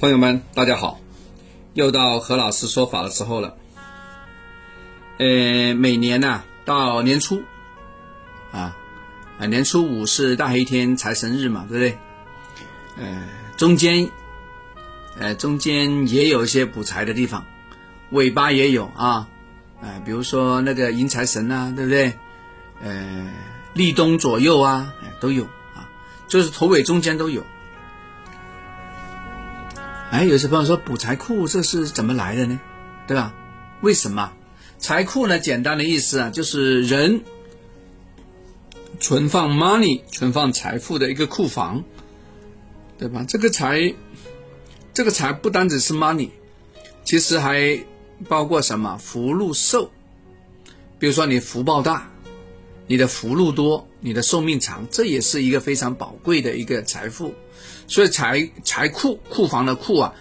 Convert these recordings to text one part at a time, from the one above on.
朋友们，大家好，又到何老师说法的时候了。呃，每年呢，到年初，啊，啊，年初五是大黑天财神日嘛，对不对？呃，中间，呃，中间也有一些补财的地方，尾巴也有啊，啊，比如说那个迎财神呐，对不对？呃，立冬左右啊，都有啊，就是头尾中间都有。哎，有些朋友说补财库这是怎么来的呢？对吧？为什么财库呢？简单的意思啊，就是人存放 money、存放财富的一个库房，对吧？这个财，这个财不单只是 money，其实还包括什么福禄寿。比如说你福报大，你的福禄多，你的寿命长，这也是一个非常宝贵的一个财富。所以财财库库房的库啊，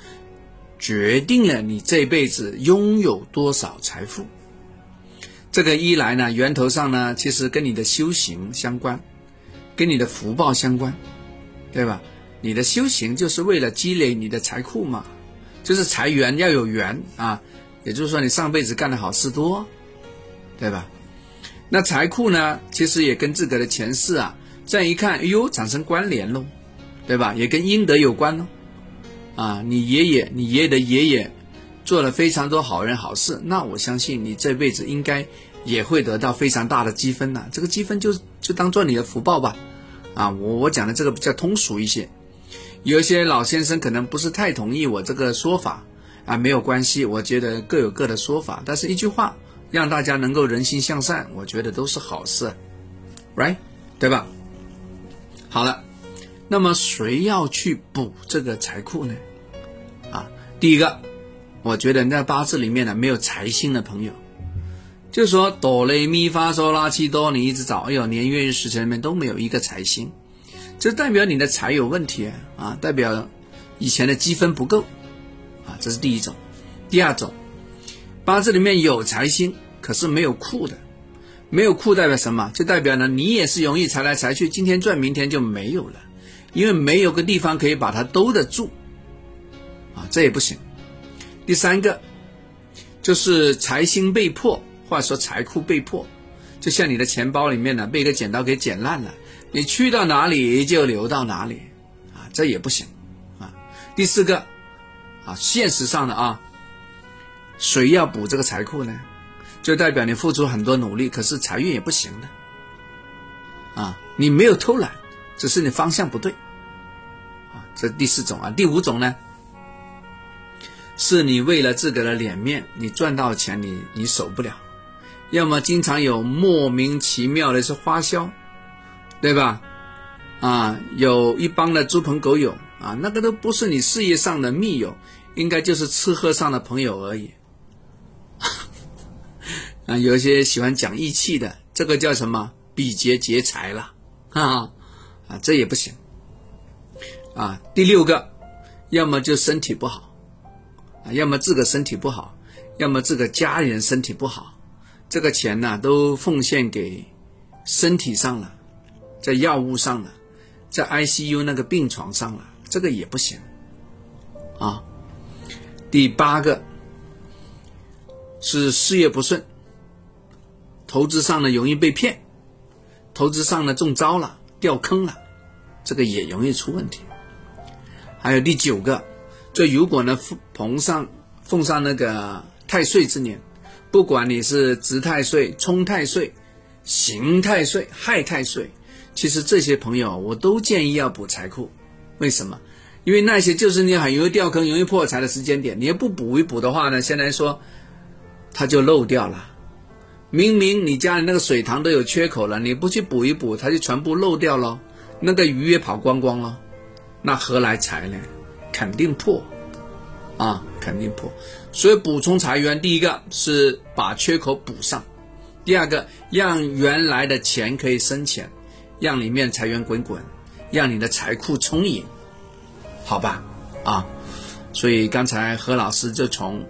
决定了你这辈子拥有多少财富。这个一来呢，源头上呢，其实跟你的修行相关，跟你的福报相关，对吧？你的修行就是为了积累你的财库嘛，就是财源要有源啊，也就是说你上辈子干的好事多，对吧？那财库呢，其实也跟自个的前世啊，这样一看，哎呦，产生关联喽。对吧？也跟阴德有关呢，啊，你爷爷、你爷爷的爷爷做了非常多好人好事，那我相信你这辈子应该也会得到非常大的积分呐。这个积分就就当做你的福报吧，啊，我我讲的这个比较通俗一些，有一些老先生可能不是太同意我这个说法啊，没有关系，我觉得各有各的说法，但是一句话让大家能够人心向善，我觉得都是好事，right，对吧？好了。那么谁要去补这个财库呢？啊，第一个，我觉得你在八字里面呢没有财星的朋友，就说哆来咪发嗦拉西哆，你一直找，哎呦，年月日时辰里面都没有一个财星，这代表你的财有问题啊，代表以前的积分不够啊，这是第一种。第二种，八字里面有财星，可是没有库的，没有库代表什么？就代表呢你也是容易财来财去，今天赚明天就没有了。因为没有个地方可以把它兜得住，啊，这也不行。第三个就是财星被破，或者说财库被破，就像你的钱包里面呢被一个剪刀给剪烂了，你去到哪里就流到哪里，啊，这也不行，啊。第四个，啊，现实上的啊，谁要补这个财库呢？就代表你付出很多努力，可是财运也不行的，啊，你没有偷懒。只是你方向不对，啊，这第四种啊，第五种呢，是你为了自个的脸面，你赚到钱你你守不了，要么经常有莫名其妙的是花销，对吧？啊，有一帮的猪朋狗友啊，那个都不是你事业上的密友，应该就是吃喝上的朋友而已。啊，有些喜欢讲义气的，这个叫什么？比劫劫财了，啊。啊，这也不行。啊，第六个，要么就身体不好，啊，要么自个身体不好，要么自个家人身体不好，这个钱呢都奉献给身体上了，在药物上了，在 ICU 那个病床上了，这个也不行。啊，第八个是事业不顺，投资上呢容易被骗，投资上呢中招了。掉坑了，这个也容易出问题。还有第九个，就如果呢逢上奉上那个太岁之年，不管你是值太岁、冲太岁、刑太岁、害太岁，其实这些朋友我都建议要补财库。为什么？因为那些就是你很容易掉坑、容易破财的时间点，你要不补一补的话呢，现在说它就漏掉了。明明你家里那个水塘都有缺口了，你不去补一补，它就全部漏掉了，那个鱼也跑光光了，那何来财呢？肯定破，啊，肯定破。所以补充财源，第一个是把缺口补上，第二个让原来的钱可以生钱，让里面财源滚滚，让你的财库充盈，好吧？啊，所以刚才何老师就从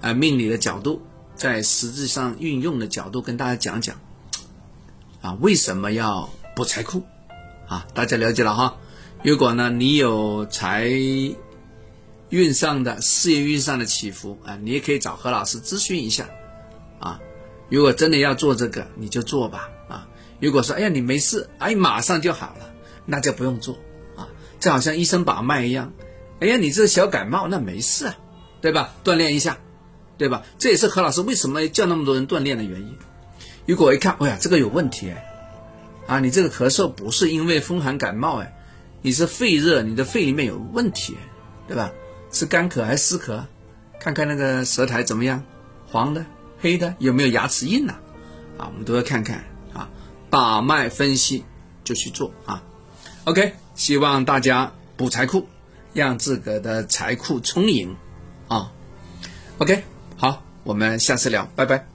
呃命理的角度。在实质上运用的角度跟大家讲讲，啊，为什么要补财库？啊，大家了解了哈。如果呢你有财运上的事业运上的起伏啊，你也可以找何老师咨询一下啊。如果真的要做这个，你就做吧啊。如果说哎呀你没事，哎马上就好了，那就不用做啊。这好像医生把脉一样，哎呀你这小感冒那没事啊，对吧？锻炼一下，对吧？这也是何老师为什么叫那么多人锻炼的原因。如果一看，哎呀这个有问题哎，啊你这个咳嗽不是因为风寒感冒哎，你是肺热，你的肺里面有问题，对吧？是干咳还是湿咳？看看那个舌苔怎么样，黄的、黑的，有没有牙齿印呐？啊，我们都要看看啊，把脉分析就去做啊。OK，希望大家补财库，让自个的财库充盈啊。OK，好，我们下次聊，拜拜。